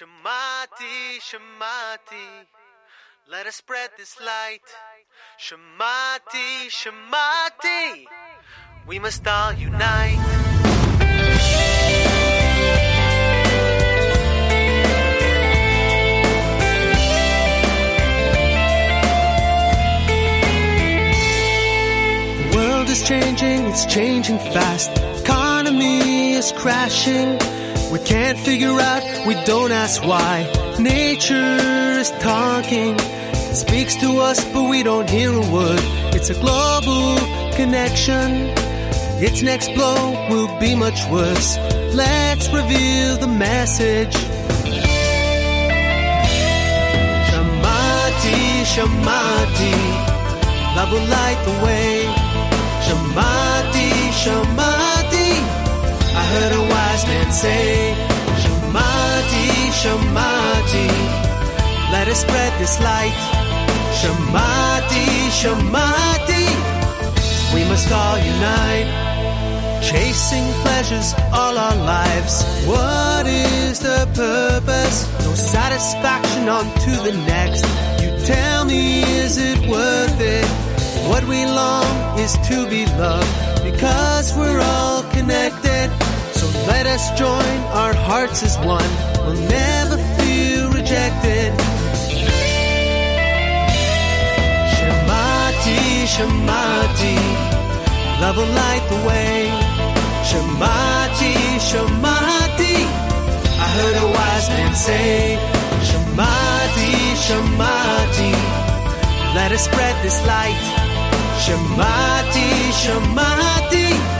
Shamati, Shamati, let us spread this light. Shamati, Shamati, we must all unite. The world is changing, it's changing fast. Economy is crashing. We can't figure out, we don't ask why. Nature is talking. It speaks to us, but we don't hear a word. It's a global connection. Its next blow will be much worse. Let's reveal the message. Shamati, Shamati, love will light the way. Shamati, Shamati, I heard a wise man say. Shamati, Shamati, let us spread this light. Shamati, Shamati, we must all unite. Chasing pleasures all our lives. What is the purpose? No satisfaction on to the next. You tell me, is it worth it? What we long is to be loved because we're all connected. Let us join our hearts as one. We'll never feel rejected. Shamati, Shamati, love will light the way. Shamati, Shamati, I heard a wise man say. Shamati, Shamati, let us spread this light. Shamati, Shamati,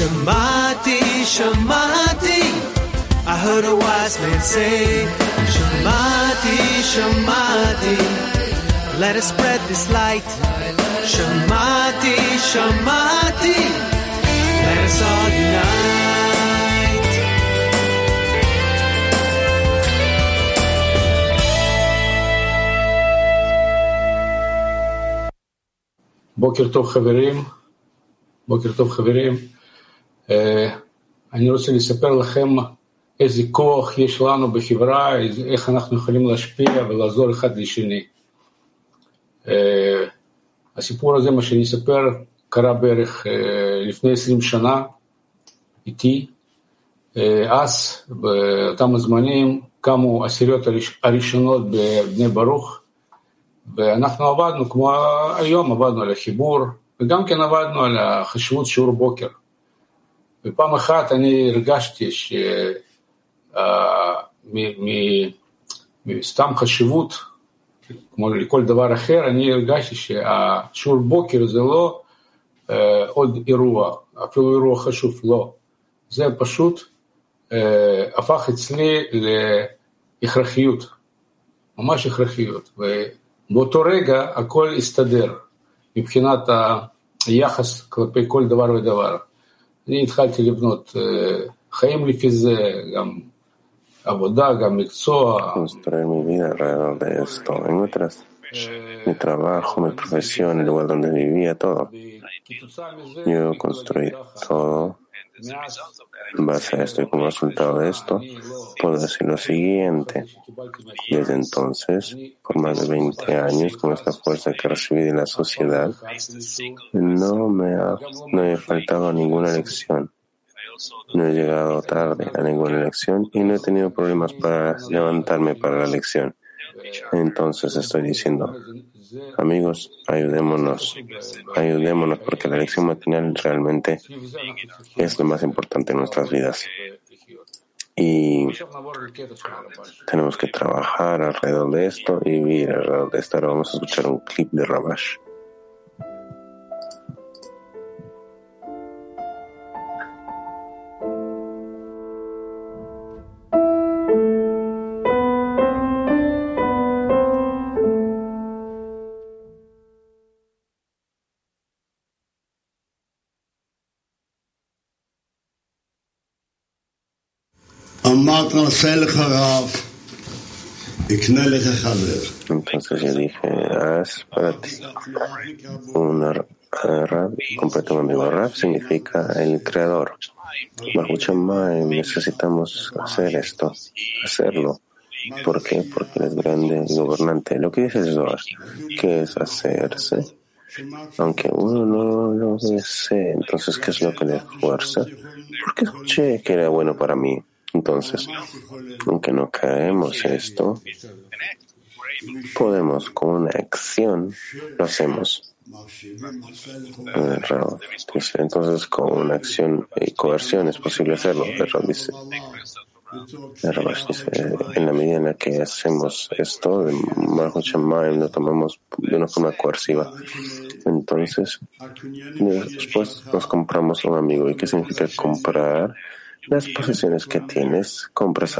Shamati, Shamati, I heard a wise man say. Shamati, Shamati, let us spread this light. Shamati, Shamati, let us all unite. בוקר טוב חברים, בוקר טוב חברים. אה, אני רוצה לספר לכם איזה כוח יש לנו בחברה, איך אנחנו יכולים להשפיע ולעזור אחד לשני. אה, הסיפור הזה, מה שאני אספר, קרה בערך אה, לפני 20 שנה איתי. אז, באותם הזמנים, קמו העשיריות הראש- הראשונות בבני ברוך, ואנחנו עבדנו, כמו היום, עבדנו על החיבור, וגם כן עבדנו על החשיבות שיעור בוקר. ופעם אחת אני הרגשתי ש... אה, מסתם חשיבות, כמו לכל דבר אחר, אני הרגשתי שהשיעור בוקר זה לא אה, עוד אירוע, אפילו אירוע חשוב, לא. זה פשוט אה, הפך אצלי להכרחיות, ממש הכרחיות. ובאותו רגע הכל הסתדר מבחינת היחס כלפי כל דבר ודבר. אני התחלתי לבנות אה, חיים לפי זה, גם עבודה, גם מקצוע, construir mi vida alrededor de esto. En otras, mi trabajo, mi profesión, el lugar donde vivía, todo. וכתוצאה מזה Yo construí todo מאז en base a esto y como resultado de esto, puedo decir lo siguiente. Desde entonces, por más de 20 años, con esta fuerza que recibí de la sociedad, no me ha, no he faltado a ninguna elección. No he llegado tarde a ninguna elección y no he tenido problemas para levantarme para la elección. Entonces estoy diciendo, Amigos, ayudémonos, ayudémonos porque la elección matinal realmente es lo más importante en nuestras vidas. Y tenemos que trabajar alrededor de esto y vivir alrededor de esto. Ahora vamos a escuchar un clip de Rabash. Entonces yo dije, haz para ti un Rab, completa un amigo. Rab significa el creador. necesitamos hacer esto, hacerlo. ¿Por qué? Porque él es grande gobernante. Lo que dice Zohar, que es hacerse, aunque uno no lo desee. Entonces, ¿qué es lo que le fuerza? Porque escuché que era bueno para mí. Entonces, aunque no caemos esto, podemos con una acción, lo hacemos. Entonces, con una acción y coerción es posible hacerlo. El dice, en la medida en la que hacemos esto, lo tomamos de una forma coerciva. Entonces, después nos compramos un amigo. ¿Y qué significa comprar? Las posesiones que tienes, compras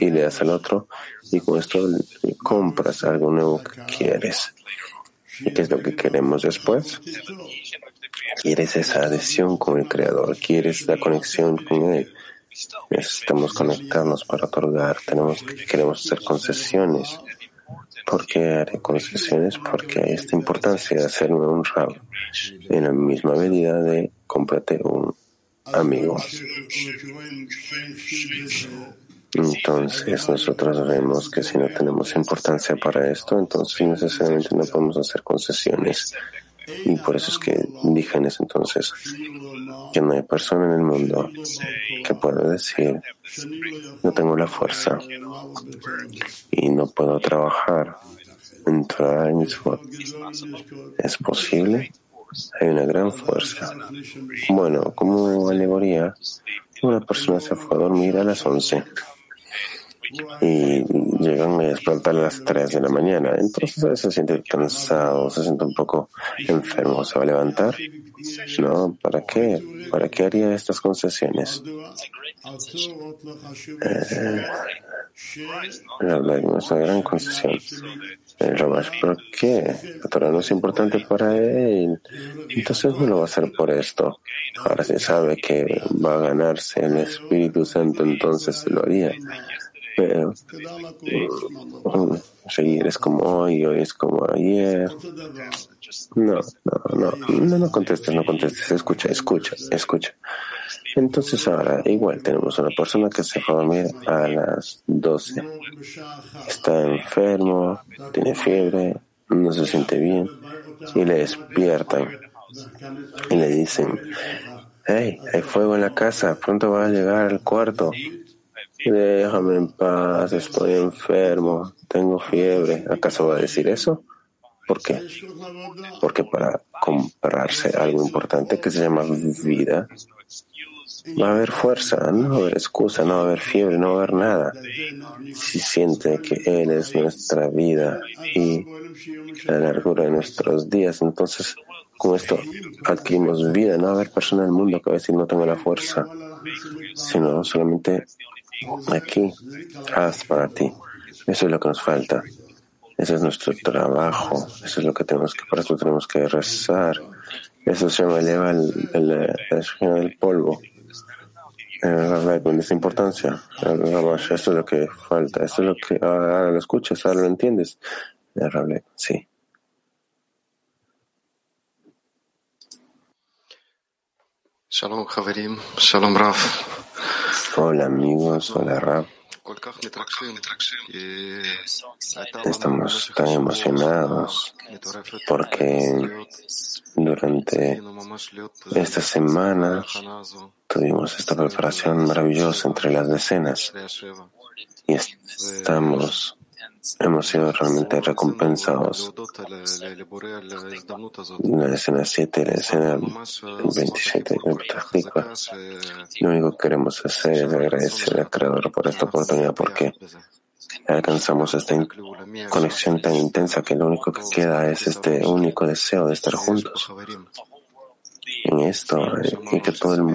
y le das al otro, y con esto compras algo nuevo que quieres. ¿Y qué es lo que queremos después? Quieres esa adhesión con el Creador, quieres la conexión con Él. Necesitamos conectarnos para otorgar, tenemos, queremos hacer concesiones. ¿Por qué haré concesiones? Porque hay esta importancia de hacerme un rab en la misma medida de cómprate un amigo. Entonces nosotros vemos que si no tenemos importancia para esto, entonces necesariamente no podemos hacer concesiones. Y por eso es que dije en ese entonces que no hay persona en el mundo que pueda decir, no tengo la fuerza y no puedo trabajar en Torah ¿Es posible? Hay una gran fuerza. Bueno, como alegoría, una persona se fue a dormir a las 11 y llegan a despertar a las 3 de la mañana. Entonces se siente cansado, se siente un poco enfermo. ¿Se va a levantar? No, ¿para qué? ¿Para qué haría estas concesiones? Eh, una gran concesión. El Rabash, ¿por qué? La Torah no es importante para él. Entonces no lo va a hacer por esto. Ahora se sabe que va a ganarse el Espíritu Santo, entonces lo haría pero seguir es como hoy, hoy es como ayer. No, no, no, no, no contestes, no contestes, escucha, escucha, escucha. Entonces ahora igual tenemos una persona que se fue a dormir a las 12. Está enfermo, tiene fiebre, no se siente bien y le despiertan y le dicen, hey, hay fuego en la casa, pronto va a llegar al cuarto. Déjame en paz, estoy enfermo, tengo fiebre. ¿Acaso va a decir eso? ¿Por qué? Porque para comprarse algo importante que se llama vida, va a haber fuerza, no va a haber excusa, no va a haber fiebre, no va a haber nada. Si siente que Él es nuestra vida y la largura de nuestros días, entonces con esto adquirimos vida. No va a haber persona en el mundo que va a decir no tengo la fuerza, sino solamente Aquí, haz para ti. Eso es lo que nos falta. Ese es nuestro trabajo. Eso es lo que tenemos que, por eso tenemos que rezar. Eso se llama eleva el, el, el, polvo. Con esa importancia. Eso es lo que falta. Eso es lo que ahora lo escuchas, ahora lo entiendes. Sí. Shalom, Javerim. Shalom, Raf. Hola amigos, hola Rab. Estamos tan emocionados porque durante esta semana tuvimos esta preparación maravillosa entre las decenas y estamos hemos sido realmente recompensados. La escena 7, la escena 27, lo único que queremos hacer es agradecer al Creador por esta oportunidad porque alcanzamos esta conexión tan intensa que lo único que queda es este único deseo de estar juntos en esto eh, y que todo el,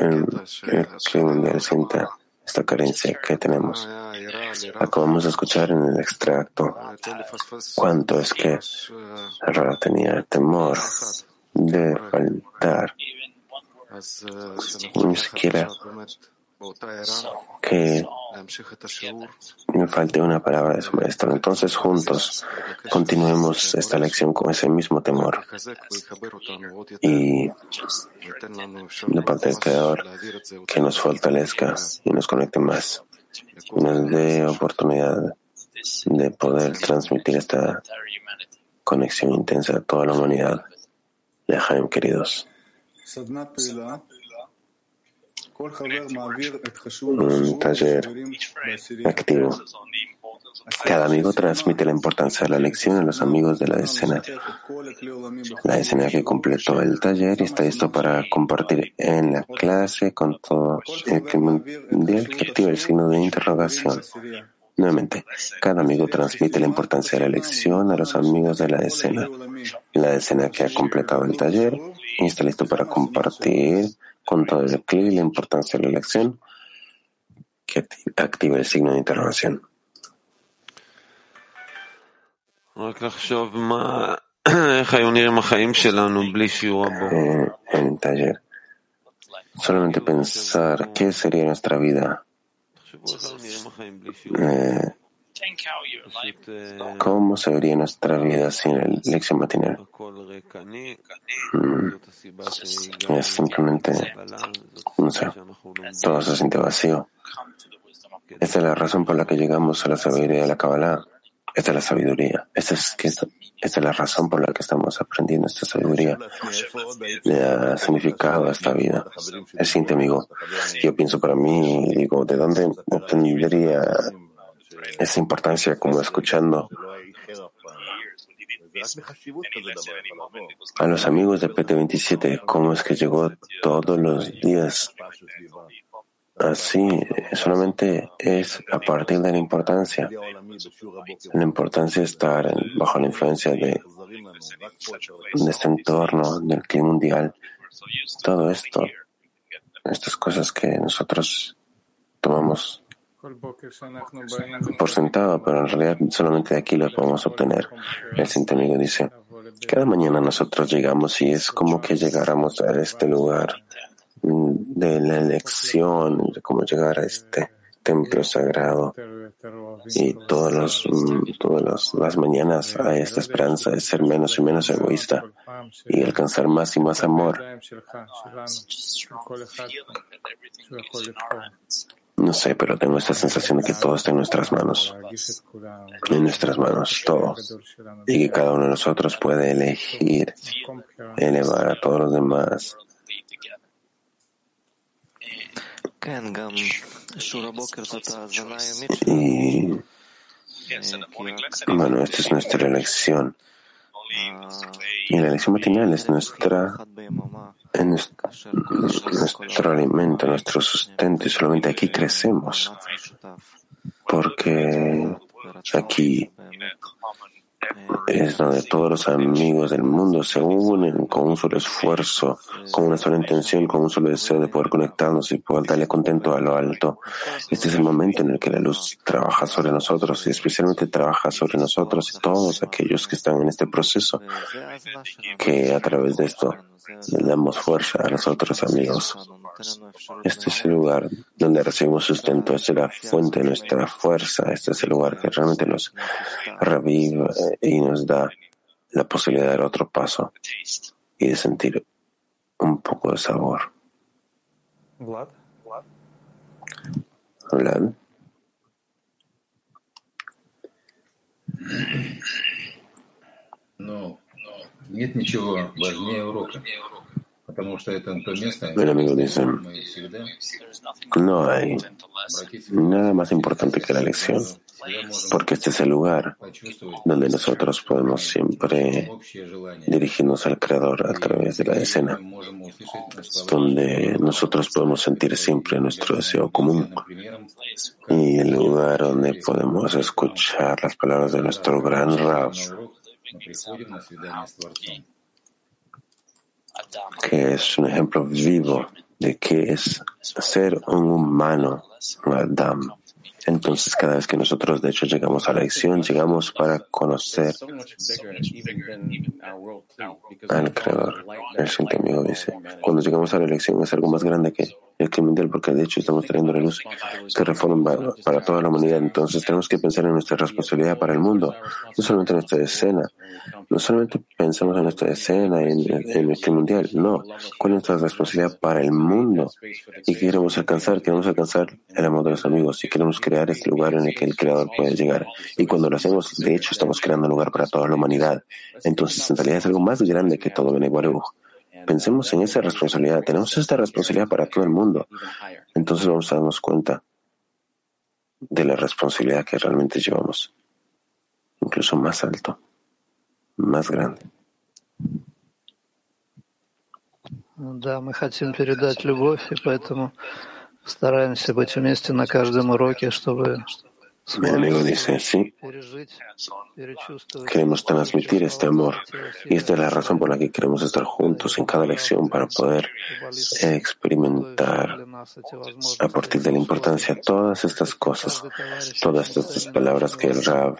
el, el mundial sienta esta carencia que tenemos. Acabamos de escuchar en el extracto cuánto es que Ra tenía temor de faltar, ni siquiera que me falte una palabra de su maestro. Entonces, juntos, continuemos esta lección con ese mismo temor. Y de parte del Creador, que nos fortalezca y nos conecte más. Y nos dé oportunidad de poder transmitir esta conexión intensa a toda la humanidad. Lejaim, queridos un taller activo. Cada amigo transmite la importancia de la lección a los amigos de la escena. La escena que completó el taller y está listo para compartir en la clase con todo el que mundial que activa el signo de interrogación. Nuevamente, cada amigo transmite la importancia de la lección a los amigos de la escena. La escena que ha completado el taller y está listo para compartir con todo el clic la importancia de la elección que activa el signo de interrogación. Eh, en el taller, solamente pensar qué sería nuestra vida. Eh, ¿Cómo se vería nuestra vida sin el lección matinal? Mm. Es simplemente, no sé, todo se siente vacío. Esta es la razón por la que llegamos a la sabiduría de la Kabbalah. Esta es la sabiduría. Esta es, esta, esta es la razón por la que estamos aprendiendo esta sabiduría. Le ha significado a esta vida. El siguiente amigo. Yo pienso para mí, digo, ¿de dónde obtendría esa importancia como escuchando a los amigos de PT27, cómo es que llegó todos los días. Así, solamente es a partir de la importancia. La importancia de estar bajo la influencia de, de este entorno, del clima mundial. Todo esto, estas cosas que nosotros tomamos por sentado, pero en realidad solamente de aquí lo podemos obtener. El siguiente dice, cada mañana nosotros llegamos y es como que llegáramos a este lugar de la elección, de cómo llegar a este templo sagrado. Y todos los, todas las mañanas hay esta esperanza de ser menos y menos egoísta y alcanzar más y más amor. No sé, pero tengo esta sensación de que todo está en nuestras manos. En nuestras manos, todo. Y que cada uno de nosotros puede elegir elevar a todos los demás. Y bueno, esta es nuestra elección. Y la elección matinal es nuestra nuestro alimento, nuestro sustento, y solamente aquí crecemos, porque aquí es donde todos los amigos del mundo se unen con un solo esfuerzo, con una sola intención, con un solo deseo de poder conectarnos y poder darle contento a lo alto. Este es el momento en el que la luz trabaja sobre nosotros y especialmente trabaja sobre nosotros y todos aquellos que están en este proceso, que a través de esto le damos fuerza a los otros amigos. Este es el lugar donde recibimos sustento, esta es la fuente de nuestra fuerza, este es el lugar que realmente nos revive y nos da la posibilidad de dar otro paso y de sentir un poco de sabor. Vlad. No, нет ничего важнее урока. El amigo dice, no hay nada más importante que la lección, porque este es el lugar donde nosotros podemos siempre dirigirnos al Creador a través de la escena, donde nosotros podemos sentir siempre nuestro deseo común y el lugar donde podemos escuchar las palabras de nuestro gran Rab que es un ejemplo vivo de qué es ser un humano, un Adam. Entonces, cada vez que nosotros, de hecho, llegamos a la lección, llegamos para conocer al Creador. El siguiente amigo dice, cuando llegamos a la elección es algo más grande que el mundial, porque de hecho estamos trayendo la luz que reforma para toda la humanidad. Entonces tenemos que pensar en nuestra responsabilidad para el mundo, no solamente en nuestra escena, no solamente pensamos en nuestra escena, en, en el clima mundial, no. ¿Cuál es nuestra responsabilidad para el mundo? ¿Y qué queremos alcanzar? Queremos alcanzar el amor de los amigos y queremos crear este lugar en el que el Creador puede llegar. Y cuando lo hacemos, de hecho, estamos creando un lugar para toda la humanidad. Entonces, en realidad es algo más grande que todo Beneguaruj. Pensemos en esa responsabilidad. Tenemos esta responsabilidad para todo el mundo. Entonces vamos a darnos cuenta de la responsabilidad que realmente llevamos. Incluso más alto, más grande. Да, мы хотим передать любовь, и поэтому стараемся быть вместе на каждом уроке, чтобы Mi amigo dice, sí, queremos transmitir este amor y esta es la razón por la que queremos estar juntos en cada lección para poder experimentar a partir de la importancia todas estas cosas, todas estas palabras que el Rab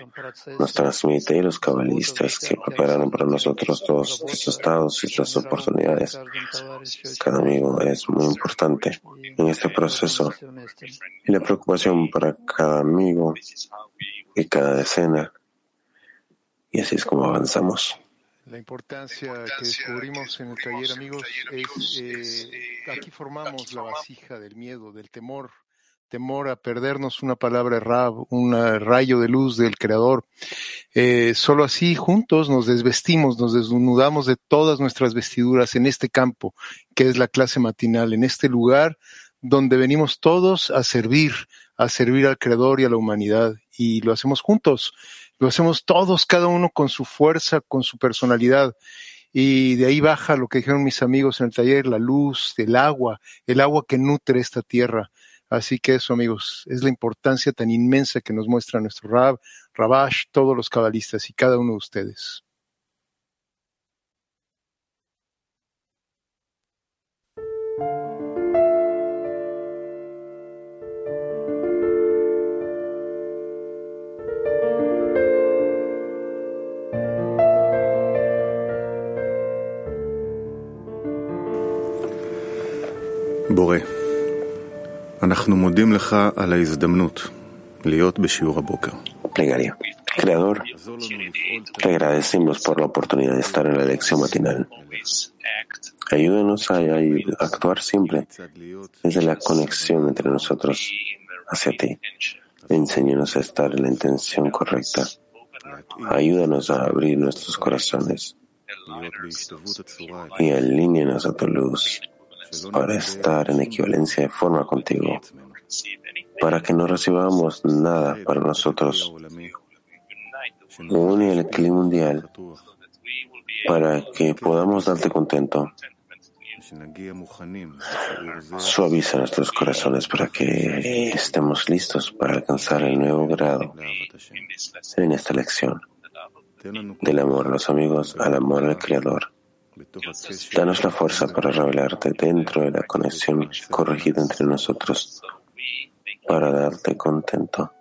nos transmite y los cabalistas que prepararon para nosotros todos estos estados y estas oportunidades. Cada amigo es muy importante en este proceso y la preocupación para cada amigo y cada decena. Y así es como avanzamos. La importancia que descubrimos en el taller, amigos, es eh, aquí formamos la vasija del miedo, del temor, temor a perdernos una palabra rab, un rayo de luz del Creador. Eh, solo así, juntos, nos desvestimos, nos desnudamos de todas nuestras vestiduras en este campo, que es la clase matinal, en este lugar donde venimos todos a servir, a servir al Creador y a la humanidad. Y lo hacemos juntos, lo hacemos todos, cada uno con su fuerza, con su personalidad. Y de ahí baja lo que dijeron mis amigos en el taller, la luz, el agua, el agua que nutre esta tierra. Así que eso, amigos, es la importancia tan inmensa que nos muestra nuestro Rab, Rabash, todos los cabalistas y cada uno de ustedes. בורא, אנחנו מודים לך על ההזדמנות להיות בשיעור הבוקר. Plegaria. Creador, te agradecemos por la oportunidad de estar en la lección matinal. Ayúdanos a, a actuar siempre desde la conexión entre nosotros hacia ti. Enséñanos a estar en la intención correcta. Ayúdanos a abrir nuestros corazones y alíñanos a tu luz para estar en equivalencia de forma contigo, para que no recibamos nada para nosotros. Une el clima mundial para que podamos darte contento. Suaviza nuestros corazones para que estemos listos para alcanzar el nuevo grado en esta lección del amor a los amigos al amor al Creador. Danos la fuerza para revelarte dentro de la conexión corregida entre nosotros, para darte contento.